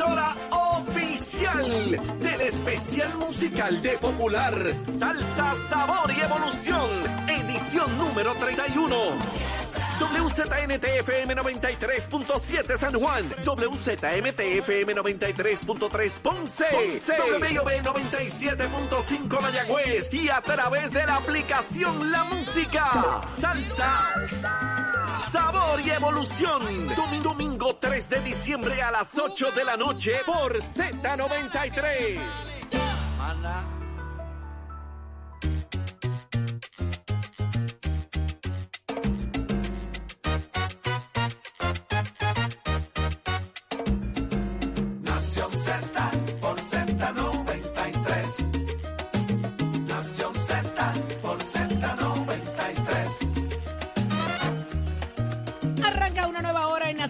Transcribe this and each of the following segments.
emisora oficial del especial musical de Popular Salsa Sabor y Evolución, edición número 31. WZNTFM 93.7 San Juan, WZMTFM 93.3 Ponce, Ponce. WIOB 97.5 Mayagüez y a través de la aplicación La Música, Salsa, Sabor y Evolución. Domingo, domingo 3 de diciembre a las 8 de la noche por Z93.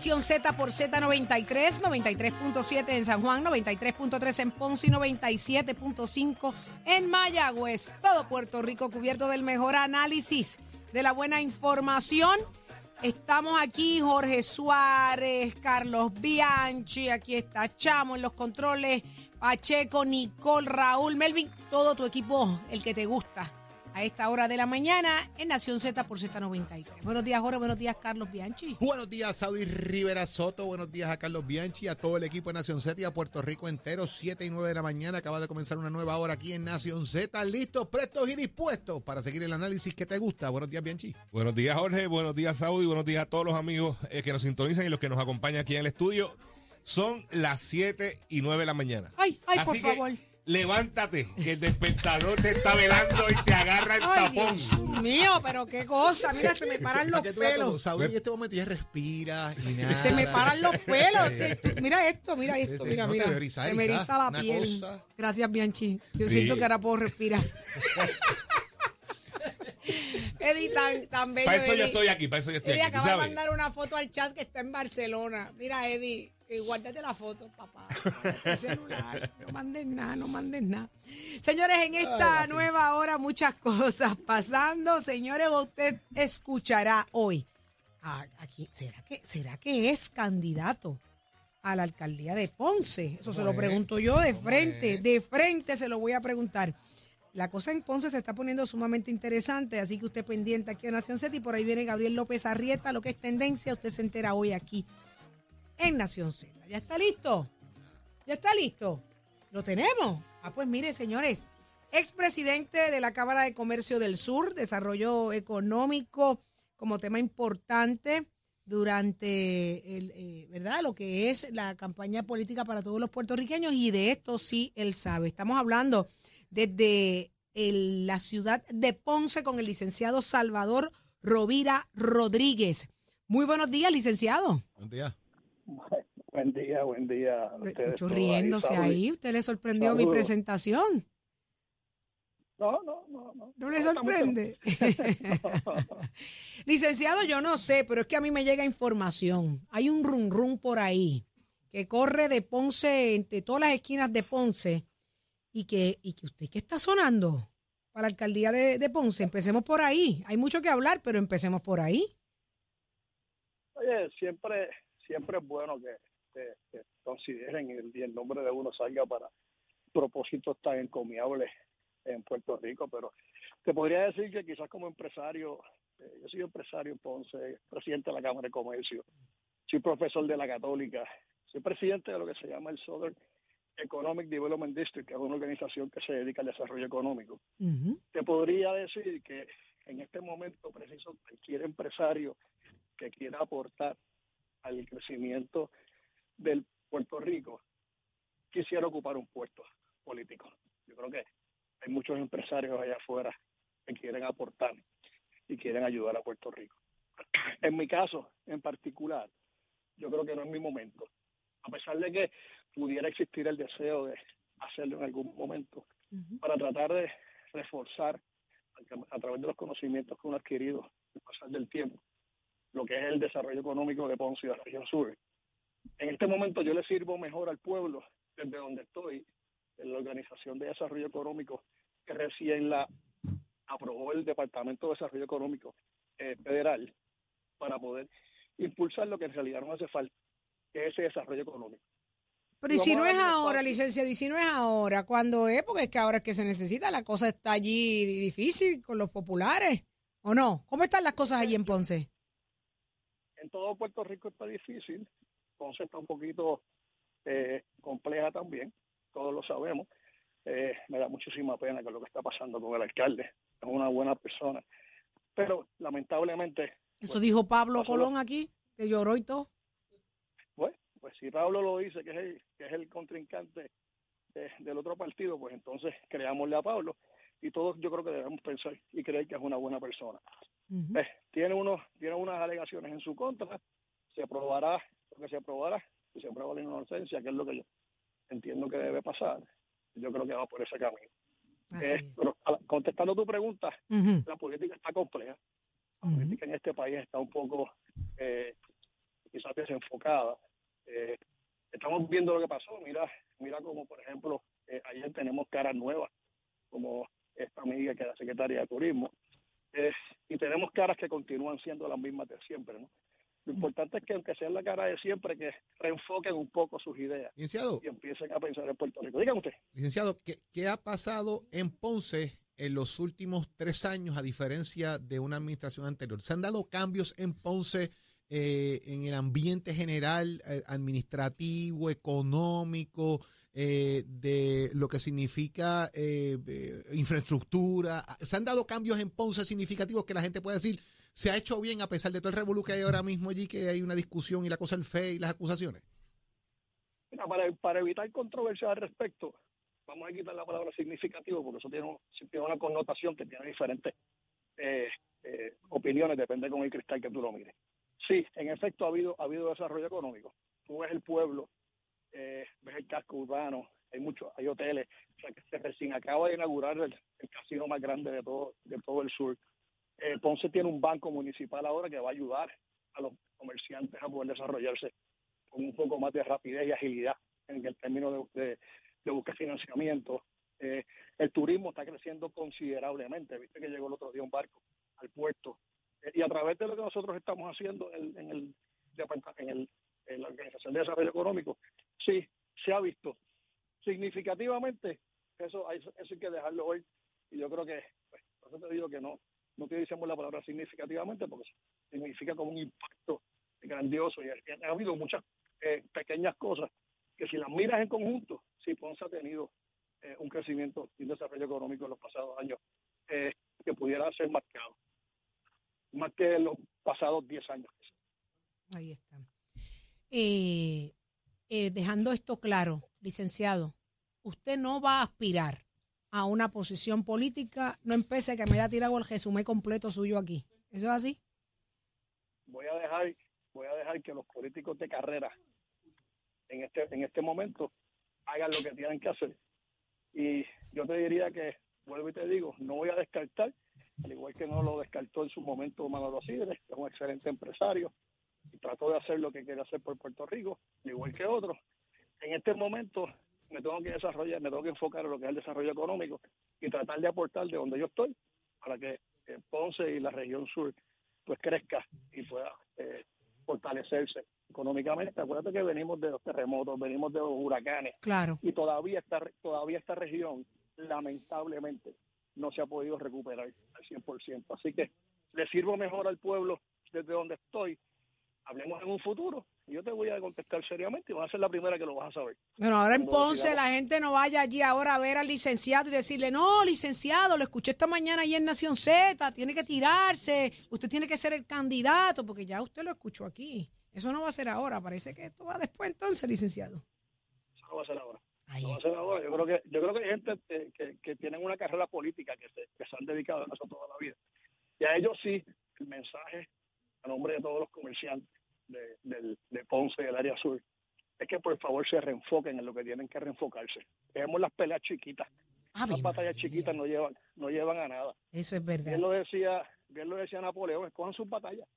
Z por Z93, 93.7 en San Juan, 93.3 en Ponce y 97.5 en Mayagüez. Todo Puerto Rico cubierto del mejor análisis, de la buena información. Estamos aquí, Jorge Suárez, Carlos Bianchi, aquí está Chamo en los controles, Pacheco, Nicole, Raúl, Melvin, todo tu equipo, el que te gusta a esta hora de la mañana en Nación Z por Z93. Buenos días, Jorge. Buenos días, Carlos Bianchi. Buenos días, Saudi Rivera Soto. Buenos días a Carlos Bianchi, a todo el equipo de Nación Z y a Puerto Rico entero. 7 y 9 de la mañana. Acaba de comenzar una nueva hora aquí en Nación Z. Listos, prestos y dispuestos para seguir el análisis que te gusta. Buenos días, Bianchi. Buenos días, Jorge. Buenos días, Saudi. Buenos días a todos los amigos eh, que nos sintonizan y los que nos acompañan aquí en el estudio. Son las 7 y 9 de la mañana. Ay, ay, por que favor. Levántate, que el despertador te está velando y te agarra el Ay, tapón. Dios mío, pero qué cosa. Mira, se me paran los ¿A qué te da como pelos. Saudi en este momento ya respira y nada. Se me paran los pelos. Mira esto, mira esto, mira, no te mira. veo erizar, Se me eriza la piel. cosa. Gracias, Bianchi. Yo Sí. siento que ahora puedo respirar. Eddie, tan, tan bello. Para eso yo estoy aquí, para eso yo estoy Eddie aquí. ¿tú acaba de mandar una foto al chat que está en Barcelona. Mira, Eddie, eh, guárdate la foto, papá. El celular. No mandes nada, no mandes nada. Señores, en esta nueva hora muchas cosas pasando. Señores, usted escuchará hoy. a- aquí, ¿será que, ¿Será que es candidato a la alcaldía de Ponce? Eso se lo pregunto yo de ¿Cómo frente, de frente se lo voy a preguntar. La cosa en Ponce se está poniendo sumamente interesante, así que usted pendiente aquí en Nación Z y por ahí viene Gabriel López Arrieta, lo que es tendencia, usted se entera hoy aquí en Nación Z. ¿Ya está listo? ¿Ya está listo? ¿Lo tenemos? Ah, pues mire, señores, expresidente de la Cámara de Comercio del Sur, Desarrollo Económico como tema importante durante el, eh, ¿verdad? lo que es la campaña política para todos los puertorriqueños y de esto sí él sabe. Estamos hablando desde la ciudad de Ponce con el licenciado Salvador Rovira Rodríguez. Muy buenos días, licenciado. Buenos días. Buen día, buen día. a Le ustedes escucho todos riéndose ahí. ¿Usted le sorprendió mi presentación? No, no, no. ¿No, ¿No le sorprende? Licenciado, yo no sé, pero es que a mí me llega información. Hay un rum rum por ahí que corre de Ponce, entre todas las esquinas de Ponce, y que, y que usted, ¿qué está sonando para la alcaldía de, de Ponce? Empecemos por ahí. Hay mucho que hablar, pero empecemos por ahí. Oye, siempre, siempre es bueno que, que- que consideren el, y el nombre de uno salga para propósitos tan encomiables en Puerto Rico, pero te podría decir que quizás como empresario, eh, yo soy empresario en Ponce, presidente de la Cámara de Comercio, soy profesor de la Católica, soy presidente de lo que se llama el Southern Economic Development District, que es una organización que se dedica al desarrollo económico. Te podría decir que en este momento preciso cualquier empresario que quiera aportar al crecimiento del Puerto Rico quisiera ocupar un puesto político. Yo creo que hay muchos empresarios allá afuera que quieren aportar y quieren ayudar a Puerto Rico. En mi caso, en particular, yo creo que no es mi momento. A pesar de que pudiera existir el deseo de hacerlo en algún momento, para tratar de reforzar a través de los conocimientos que uno ha adquirido al pasar del tiempo, lo que es el desarrollo económico de Ponce y de la región sur. En este momento yo le sirvo mejor al pueblo desde donde estoy, en la Organización de Desarrollo Económico que recién la aprobó el Departamento de Desarrollo Económico eh, Federal para poder impulsar lo que en realidad no hace falta, que es ese desarrollo económico. Pero y si no es ahora, licenciado, y si no es ahora, ¿cuándo es? Porque es que ahora es que se necesita, la cosa está allí difícil con los populares, ¿o no? ¿Cómo están las cosas allí en Ponce? En todo Puerto Rico está difícil, Ponce está un poquito eh, compleja también, todos lo sabemos. Eh, me da muchísima pena con lo que está pasando con el alcalde, es una buena persona. Pero lamentablemente, Eso dijo Pablo Colón aquí, que lloró y todo. pues, pues si Pablo lo dice, que es el, que es el contrincante de- del otro partido, pues entonces creámosle a Pablo. Y todos yo creo que debemos pensar y creer que es una buena persona. Eh, tiene unos tiene unas alegaciones en su contra. Se aprobará lo que se aprobará. Y se aprueba la inocencia que es lo que yo entiendo que debe pasar yo creo que va por ese camino. Eh, pero a la- contestando tu pregunta la política está compleja. La política en este país está un poco eh, quizás desenfocada. Eh, estamos viendo lo que pasó. Mira mira como por ejemplo eh, ayer tenemos caras nuevas como esta amiga que es la secretaria de turismo eh, y tenemos caras que continúan siendo las mismas de siempre, ¿no? Lo importante es que aunque sea la cara de siempre, que reenfoquen un poco sus ideas Licenciado, y empiecen a pensar en Puerto Rico. Dígame usted. licenciado, ¿qué, qué ha pasado en Ponce en los últimos tres años a diferencia de una administración anterior? ¿Se han dado cambios en Ponce eh, en el ambiente general, eh, administrativo, económico, eh, de lo que significa eh, infraestructura? ¿Se han dado cambios en Ponce significativos que la gente puede decir se ha hecho bien a pesar de todo el revolú que hay ahora mismo allí, que hay una discusión y la cosa del fe y las acusaciones? Para, evitar controversia al respecto, vamos a quitar la palabra significativo, porque eso tiene, tiene una connotación que tiene diferentes opiniones, depende con el cristal que tú lo mires. Sí, en efecto ha habido, ha habido desarrollo económico. Tú ves el pueblo, eh, ves el casco urbano, hay muchos, hay hoteles, o sea, que se recién acaba de inaugurar el, casino más grande de todo, de todo el sur. Eh, Ponce tiene un banco municipal ahora que va a ayudar a los comerciantes a poder desarrollarse con un poco más de rapidez y agilidad en el término de buscar financiamiento. Eh, el turismo está creciendo considerablemente. Viste que llegó el otro día un barco al puerto. Y a través de lo que nosotros estamos haciendo en, en el, en, el, en la Organización de Desarrollo Económico, sí, se ha visto significativamente. Eso hay, eso hay que dejarlo hoy. Y yo creo que, pues, por eso te digo que no, no utilicemos la palabra significativamente porque significa como un impacto grandioso. Y ha, ha habido muchas eh, pequeñas cosas que si las miras en conjunto, sí, Ponce ha tenido eh, un crecimiento y un desarrollo económico en los pasados años eh, que pudiera ser marcado, más que en los pasados 10 años. Ahí está. Eh, eh, dejando esto claro, licenciado, usted no va a aspirar a una posición política, no empiece que me haya tirado el resumen completo suyo aquí. ¿Eso es así? Voy a dejar, voy a dejar que los políticos de carrera en este, en este momento hagan lo que tienen que hacer. Y yo te diría que, vuelvo y te digo, no voy a descartar, al igual que no lo descartó en su momento Manolo Sidre, que es un excelente empresario, y trató de hacer lo que quiere hacer por Puerto Rico, al igual que otros. En este momento me tengo que desarrollar, me tengo que enfocar en lo que es el desarrollo económico y tratar de aportar de donde yo estoy para que eh, Ponce y la región sur pues crezca y pueda eh, fortalecerse económicamente. Acuérdate que venimos de los terremotos, venimos de los huracanes Claro. y todavía esta, todavía esta región lamentablemente no se ha podido recuperar al 100%. Así que le sirvo mejor al pueblo desde donde estoy. Hablemos en un futuro y yo te voy a contestar seriamente y vas a ser la primera que lo vas a saber. Bueno, ahora en Ponce la gente no vaya allí ahora a ver al licenciado y decirle, no, licenciado, lo escuché esta mañana allí en Nación Z, tiene que tirarse, usted tiene que ser el candidato, porque ya usted lo escuchó aquí. Eso no va a ser ahora, parece que esto va después entonces, licenciado. Eso no va a ser ahora. Ahí No va a ser ahora. Yo creo que yo creo que hay gente que, que, que tienen una carrera política que se, que se han dedicado a eso toda la vida. Y a ellos sí, el mensaje a nombre de todos los comerciantes de, del- de Ponce y del área sur es que por favor se reenfoquen en lo que tienen que reenfocarse. Dejemos las peleas chiquitas. Las batallas María. chiquitas no llevan no llevan a nada. Eso es verdad. Bien lo decía, bien lo decía Napoleón, escojan sus batallas.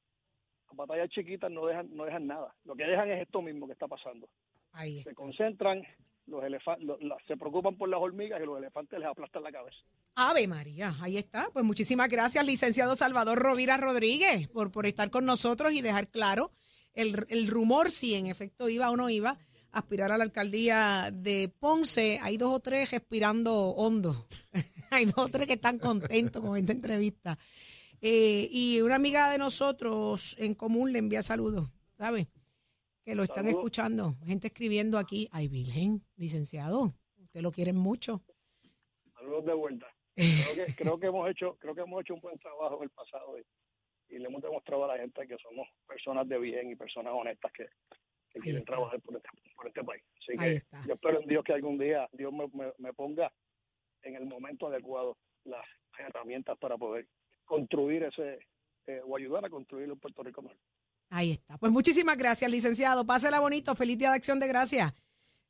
Las batallas chiquitas no dejan no dejan nada. Lo que dejan es esto mismo que está pasando Ahí está. se concentran, los elefantes, se preocupan por las hormigas y los elefantes les aplastan la cabeza. Ave María, ahí está. Pues muchísimas gracias, licenciado Salvador Rovira Rodríguez, por, por estar con nosotros y dejar claro el, el rumor si en efecto iba o no iba aspirar a la alcaldía de Ponce, hay dos o tres respirando hondo. hay dos o tres que están contentos con esta entrevista. Eh, y una amiga de nosotros en común le envía saludos, ¿sabe? Que lo están Saludos. escuchando. Gente escribiendo aquí. Ay, Virgen, licenciado, usted lo quieren mucho. Saludos de vuelta. Creo que, creo que hemos hecho, creo que hemos hecho un buen trabajo en el pasado y, y le hemos demostrado a la gente que somos personas de bien y personas honestas que, quieren está. trabajar por este, por este país. Así que yo espero en Dios que algún día Dios me, me- me ponga en el momento adecuado las herramientas para poder construir ese eh, o ayudar a construir un Puerto Rico mejor. Ahí está. Pues muchísimas gracias, licenciado. Pásela bonito. Feliz Día de Acción de Gracias.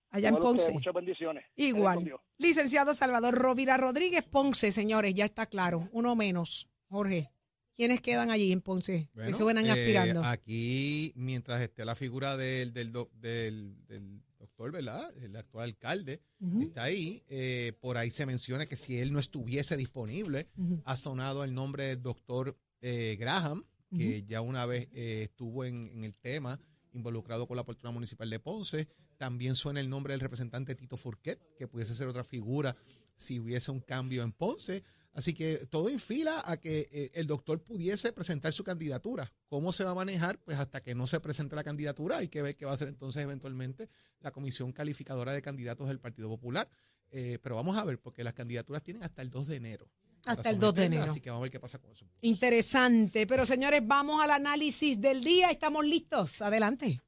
Allá en Igual Ponce. Muchas bendiciones. Igual. Licenciado Salvador Rovira Rodríguez, Ponce, señores, ya está claro. Uno menos. Jorge, ¿quiénes quedan allí en Ponce? Bueno, que se van eh, aspirando. aquí, mientras esté la figura del, del, del- del doctor, ¿verdad? El actual alcalde está ahí. eh, por ahí se menciona que si él no estuviese disponible, ha sonado el nombre del doctor eh, Graham, que ya una vez eh, estuvo en, en el tema, involucrado con la Portuna Municipal de Ponce. También suena el nombre del representante Tito Furquet, que pudiese ser otra figura si hubiese un cambio en Ponce. Así que todo infila a que eh, el doctor pudiese presentar su candidatura. ¿Cómo se va a manejar? Pues hasta que no se presente la candidatura, hay que ver qué va a hacer entonces eventualmente la comisión calificadora de candidatos del Partido Popular. Eh, pero vamos a ver, porque las candidaturas tienen hasta el 2 de enero. Hasta el 2 de enero. Así que vamos a ver qué pasa con eso. Interesante. Pero señores, vamos al análisis del día. Estamos listos. Adelante.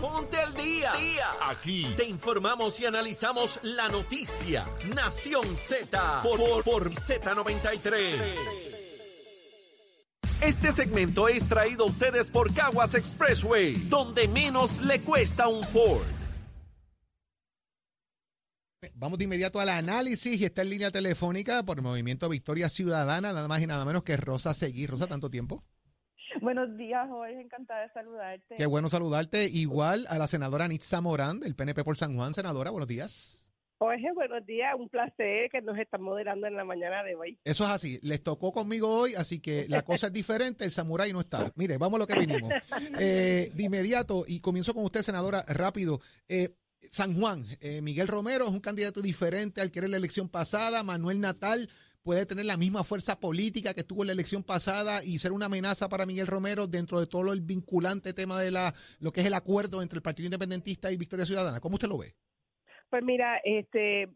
Ponte al día. Aquí te informamos y analizamos la noticia. Nación Z por, por, por Z93. Este segmento es traído a ustedes por Caguas Expressway, donde menos le cuesta un Ford. Vamos de inmediato al análisis y está en línea telefónica por el Movimiento Victoria Ciudadana, nada más y nada menos que Rosa Seguí. Rosa, tanto tiempo. Buenos días, Jorge. Encantada de saludarte. Qué bueno saludarte. Igual a la senadora Nitza Morán, del PNP por San Juan. Senadora, buenos días. Jorge, buenos días. Un placer que nos están moderando en la mañana de hoy. Eso es así. Les tocó conmigo hoy, así que la cosa es diferente. El samurái no está. Mire, vamos a lo que vinimos. Eh, de inmediato, y comienzo con usted, senadora, rápido. Eh, San Juan, eh, Miguel Romero es un candidato diferente al que era la elección pasada. Manuel Natal puede tener la misma fuerza política que tuvo en la elección pasada y ser una amenaza para Miguel Romero dentro de todo el vinculante tema de la lo que es el acuerdo entre el Partido Independentista y Victoria Ciudadana. ¿Cómo usted lo ve? Pues mira, este,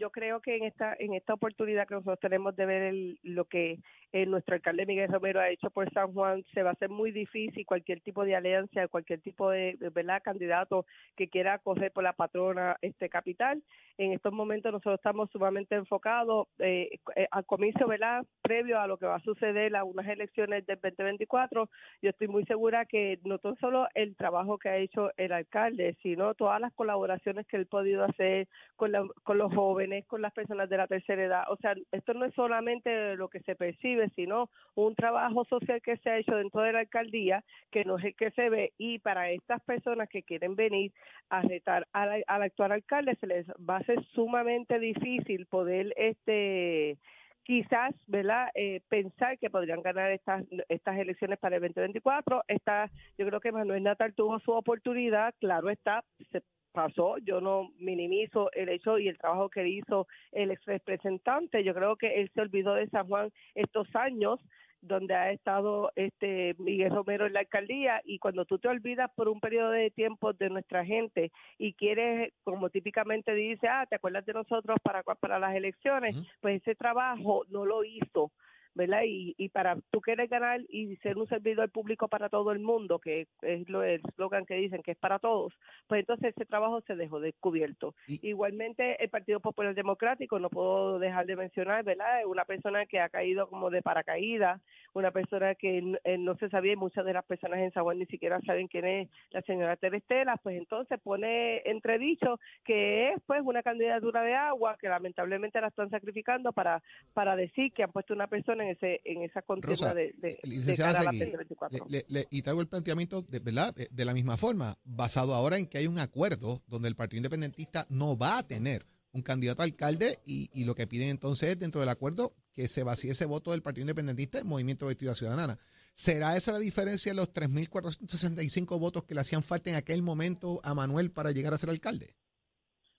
yo creo que en esta en esta oportunidad que nosotros tenemos de ver el- lo que eh, nuestro alcalde Miguel Romero ha hecho por San Juan, se va a hacer muy difícil cualquier tipo de alianza, cualquier tipo de, verdad candidato que quiera correr por la patrona este capital. En estos momentos nosotros estamos sumamente enfocados eh, eh, al comienzo, ¿verdad? Previo a lo que va a suceder a unas elecciones del 2024, yo estoy muy segura que no tan solo el trabajo que ha hecho el alcalde, sino todas las colaboraciones que él ha podido hacer con, la- con los jóvenes, con las personas de la tercera edad. O sea, esto no es solamente lo que se percibe, sino un trabajo social que se ha hecho dentro de la alcaldía, que no es el que se ve, y para estas personas que quieren venir a retar al, al actual alcalde, se les va a ser sumamente difícil poder este quizás, ¿verdad? Eh, pensar que podrían ganar estas estas elecciones para el 2024. Esta, yo creo que Manuel Natal tuvo su oportunidad, claro está, se pasó, yo no minimizo el hecho y el trabajo que hizo el ex representante, yo creo que él se olvidó de San Juan estos años donde ha estado este Miguel Romero en la alcaldía y cuando tú te olvidas por un periodo de tiempo de nuestra gente y quieres, como típicamente dice, ah, te acuerdas de nosotros para para las elecciones, pues ese trabajo no lo hizo. ¿Verdad? Y, y para tú quieres ganar y ser un servidor público para todo el mundo, que es lo el eslogan que dicen que es para todos, pues entonces ese trabajo se dejó descubierto. Y- Igualmente el Partido Popular Democrático, no puedo dejar de mencionar, ¿verdad? Una persona que ha caído como de paracaídas, una persona que eh, no se sabía y muchas de las personas en San Juan ni siquiera saben quién es la señora Terestela, pues entonces pone entredicho que es pues una candidatura de agua que lamentablemente la están sacrificando para para decir que han puesto una persona en ese en esa contienda de, de, de licenciada cara a la Seguí, 2024. Le- le- y traigo el planteamiento de, ¿verdad? De, de la misma forma, basado ahora en que hay un acuerdo donde el Partido Independentista no va a tener un candidato a alcalde y, lo que piden entonces es dentro del acuerdo que se vacíe ese voto del Partido Independentista en Movimiento de Victoria Ciudadana. ¿Será esa la diferencia de los 3.465 votos que le hacían falta en aquel momento a Manuel para llegar a ser alcalde?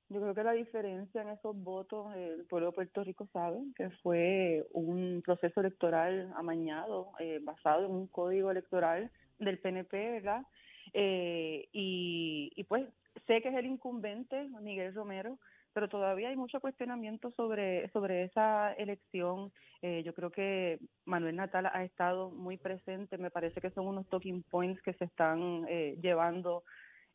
Yo creo que la diferencia en esos votos, el pueblo de Puerto Rico sabe que fue un proceso electoral amañado, eh, basado en un código electoral del PNP, ¿verdad? Eh, y pues sé que es el incumbente, Miguel Romero, pero todavía hay mucho cuestionamiento sobre, sobre esa elección. Eh, yo creo que Manuel Natal ha estado muy presente, me parece que son unos talking points que se están eh, llevando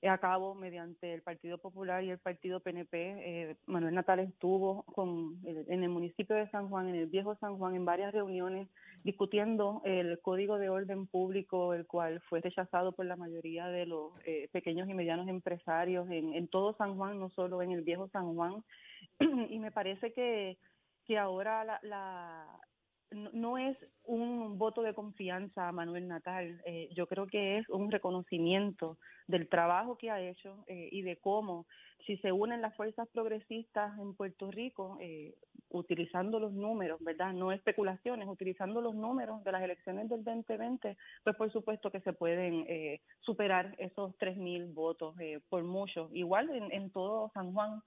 a cabo mediante el Partido Popular y el Partido PNP. Eh, Manuel Natal estuvo con, en el municipio de San Juan, en el viejo San Juan, en varias reuniones discutiendo el Código de Orden Público, el cual fue rechazado por la mayoría de los eh, pequeños y medianos empresarios en, en todo San Juan, no solo en el viejo San Juan. y me parece que, que ahora la, la no es un voto de confianza a Manuel Natal, eh, yo creo que es un reconocimiento del trabajo que ha hecho eh, y de cómo, si se unen las fuerzas progresistas en Puerto Rico, eh, utilizando los números, ¿verdad? No especulaciones, utilizando los números de las elecciones del 2020, pues por supuesto que se pueden superar esos 3.000 votos por mucho. Igual en, en todo San Juan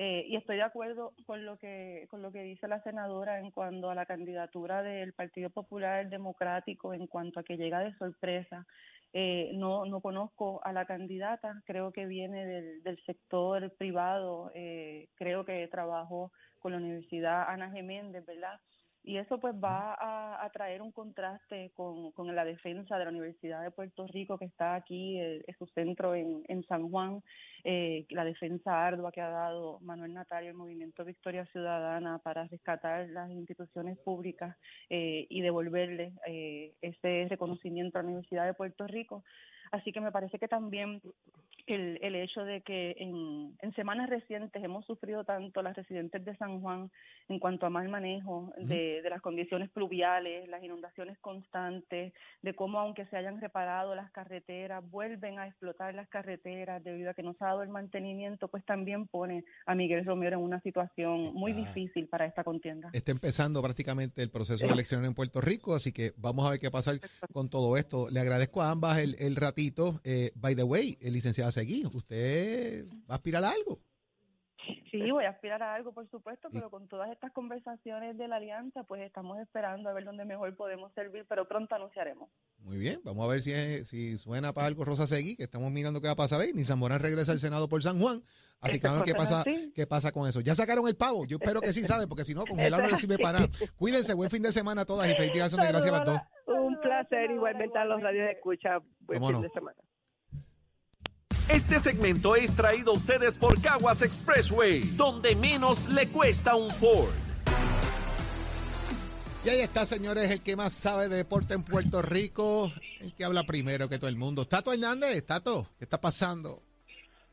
eh, y estoy de acuerdo con lo que con lo que dice la senadora en cuanto a la candidatura del Partido Popular Democrático en cuanto a que llega de sorpresa. Eh, no no conozco a la candidata, creo que viene del, del sector privado, eh, creo que trabajó con la Universidad Ana Geméndez, ¿verdad? Y eso pues va a, a traer un contraste con, con, la defensa de la Universidad de Puerto Rico que está aquí, eh, es su centro en, en San Juan, eh, la defensa ardua que ha dado Manuel Natal y el movimiento Victoria Ciudadana para rescatar las instituciones públicas eh, y devolverle eh, ese reconocimiento a la Universidad de Puerto Rico. Así que me parece que también el, el hecho de que en, en semanas recientes hemos sufrido tanto las residentes de San Juan en cuanto a mal manejo de, de las condiciones pluviales, las inundaciones constantes, de cómo aunque se hayan reparado las carreteras, vuelven a explotar las carreteras debido a que no se ha dado el mantenimiento, pues también pone a Miguel Romero en una situación muy difícil para esta contienda. Está empezando prácticamente el proceso de elección en Puerto Rico, así que vamos a ver qué pasa con todo esto. Le agradezco a ambas el, el ratito. Eh, by the way, el licenciado Seguí, ¿usted va a aspirar a algo? Sí, voy a aspirar a algo, por supuesto, pero con todas estas conversaciones de la alianza, pues estamos esperando a ver dónde mejor podemos servir, pero pronto anunciaremos. Muy bien, vamos a ver si, es, si suena para algo Rosa Seguí, que estamos mirando qué va a pasar ahí. Ni Zamorán regresa al Senado por San Juan, así que vamos a ver qué pasa, qué pasa con eso. Ya sacaron el pavo, yo espero que sí, ¿sabe? Porque si no, congelar no le sirve para nada. Cuídense, buen fin de semana a todas y felicidades, gracias a las dos. Un placer, igualmente a los radios de escucha. Buen fin no? de semana. Este segmento es traído a ustedes por Caguas Expressway, donde menos le cuesta un Ford. Y ahí está, señores, el que más sabe de deporte en Puerto Rico, el que habla primero que todo el mundo. Tato Hernández, Tato, ¿qué está pasando?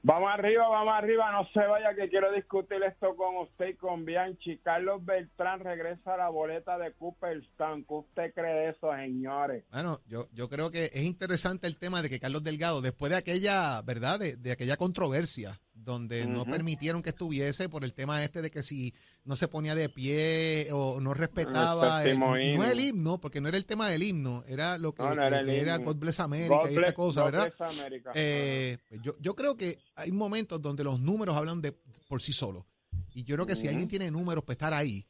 Vamos arriba, vamos arriba, no se vaya que quiero discutir esto con usted y con Bianchi. Carlos Beltrán regresa a la boleta de Cooperstown. ¿Qué usted cree de eso, señores? Bueno, yo, yo creo que es interesante el tema de que Carlos Delgado, después de aquella, ¿verdad? De, de aquella controversia donde no permitieron que estuviese por el tema este de que si no se ponía de pie o no respetaba el, séptimo no himno. el himno, porque no era el tema del himno, era lo que No, no era el era. God Bless America God y esta cosa, God ¿verdad? Eh, yo, yo creo que hay momentos donde los números hablan de por sí solos. Y yo creo que si alguien tiene números para estar ahí,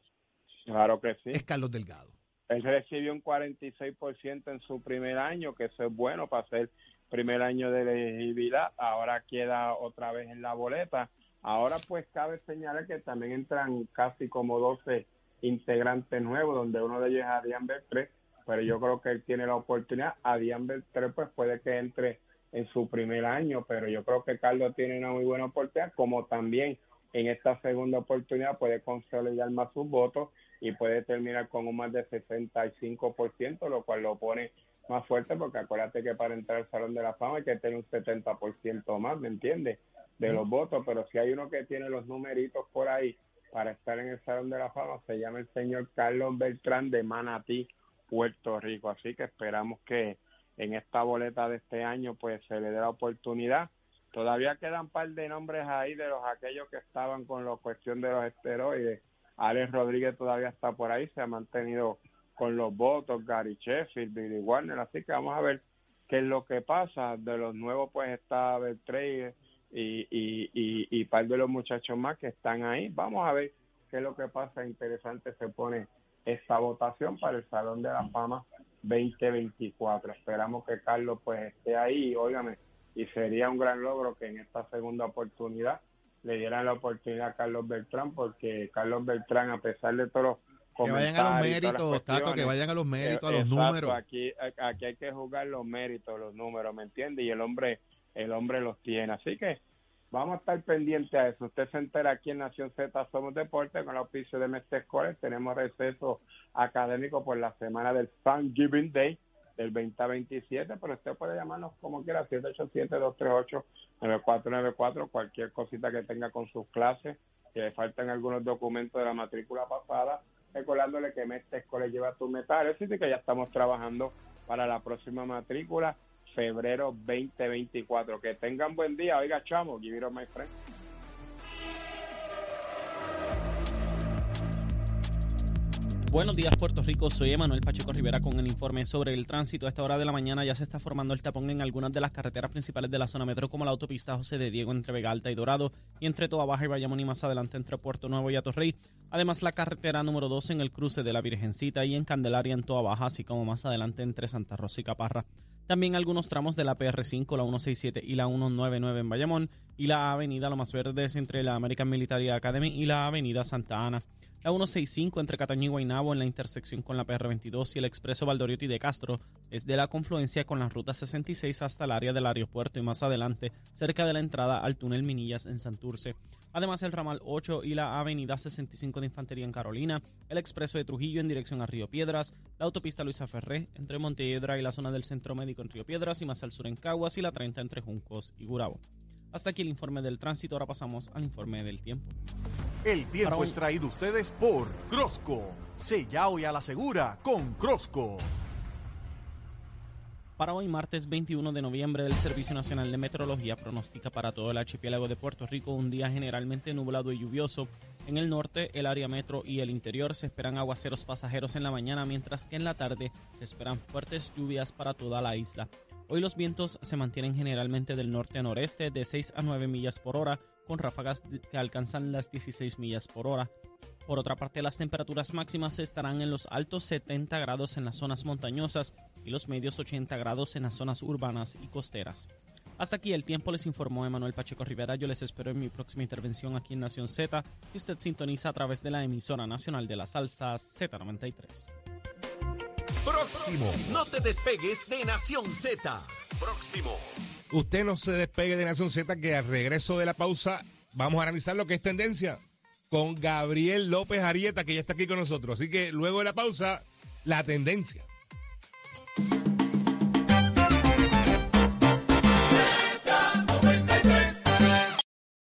Claro que sí. es Carlos Delgado. Él recibió un 46% en su primer año, que eso es bueno para ser primer año de elegibilidad. Ahora queda otra vez en la boleta. Ahora pues cabe señalar que también entran casi como 12 integrantes nuevos, donde uno de ellos es Adrián Beltré, pero yo creo que él tiene la oportunidad. Adrián Beltré pues puede que entre en su primer año, pero yo creo que Carlos tiene una muy buena oportunidad, como también en esta segunda oportunidad puede consolidar más sus votos y puede terminar con un más de 65%, lo cual lo pone más fuerte porque acuérdate que para entrar al Salón de la Fama hay que tener un 70% más, ¿me entiendes? De los votos, pero si hay uno que tiene los numeritos por ahí para estar en el Salón de la Fama, se llama el señor Carlos Beltrán de Manatí, Puerto Rico. Así que esperamos que en esta boleta de este año pues se le dé la oportunidad. Todavía quedan un par de nombres ahí de los aquellos que estaban con la cuestión de los esteroides. Alex Rodríguez todavía está por ahí, se ha mantenido con los votos, Gary Sheffield, Billy Warner, así que vamos a ver qué es lo que pasa. De los nuevos pues está Beltrey y, y, y, y par de los muchachos más que están ahí. Vamos a ver qué es lo que pasa. Interesante se pone esta votación para el Salón de la Fama 2024. Esperamos que Carlos pues esté ahí, óigame, y sería un gran logro que en esta segunda oportunidad le dieran la oportunidad a Carlos Beltrán, porque Carlos Beltrán, a pesar de todos los Que vayan a los méritos, Tato, que vayan a los méritos, a los Exacto, números. Aquí, aquí hay que jugar los méritos, los números, ¿me entiende? Y el hombre, el hombre los tiene. Así que vamos a estar pendientes a eso. Usted se entera aquí en Nación Z Somos Deporte con el auspicio de Mestre College. Tenemos receso académico por la semana del Thanksgiving Day del 2027, pero usted puede llamarnos como quiera, 787-238-9494, cualquier cosita que tenga con sus clases, que le faltan algunos documentos de la matrícula pasada, recordándole que Mestre College lleva tu metal, así que ya estamos trabajando para la próxima matrícula, febrero 2024. Que tengan buen día, oiga chamo, give it up, my friend. Buenos días, Puerto Rico. Soy Emanuel Pacheco Rivera con el informe sobre el tránsito. A esta hora de la mañana ya se está formando el tapón en algunas de las carreteras principales de la zona metro, como la autopista José de Diego entre Vega Alta y Dorado, y entre Toa Baja y Bayamón y más adelante entre Puerto Nuevo y Atorrey. Además, la carretera número 2 en el cruce de la Virgencita y en Candelaria en Toa Baja, así como más adelante entre Santa Rosa y Caparra. También algunos tramos de la PR5, la 167 y la 199 en Bayamón, y la avenida Lo Más Verdes entre la American Military Academy y la avenida Santa Ana. La 165 entre Cataño y Guaynabo en la intersección con la PR22 y el expreso Valdoriotti de Castro es de la confluencia con la ruta 66 hasta el área del aeropuerto y más adelante cerca de la entrada al túnel Minillas en Santurce. Además el ramal 8 y la avenida 65 de Infantería en Carolina, el expreso de Trujillo en dirección a Río Piedras, la autopista Luisa Ferré entre Montelledra y la zona del Centro Médico en Río Piedras y más al sur en Caguas y la 30 entre Juncos y Gurabo. Hasta aquí el informe del tránsito, ahora pasamos al informe del tiempo. El tiempo es traído ustedes por Crosco. Sella hoy a la segura con Crosco. Para hoy, martes 21 de noviembre, el Servicio Nacional de Meteorología pronostica para todo el archipiélago de Puerto Rico un día generalmente nublado y lluvioso. En el norte, el área metro y el interior se esperan aguaceros pasajeros en la mañana, mientras que en la tarde se esperan fuertes lluvias para toda la isla. Hoy los vientos se mantienen generalmente del norte a noreste de 6 a 9 millas por hora, con ráfagas que alcanzan las 16 millas por hora. Por otra parte, las temperaturas máximas estarán en los altos 70 grados en las zonas montañosas y los medios 80 grados en las zonas urbanas y costeras. Hasta aquí el tiempo les informó Emanuel Pacheco Rivera. Yo les espero en mi próxima intervención aquí en Nación Z, que usted sintoniza a través de la emisora nacional de la salsa Z93. Próximo. No te despegues de Nación Z. Próximo. Usted no se despegue de Nación Z, que al regreso de la pausa vamos a analizar lo que es tendencia con Gabriel López Arieta, que ya está aquí con nosotros. Así que luego de la pausa, la tendencia.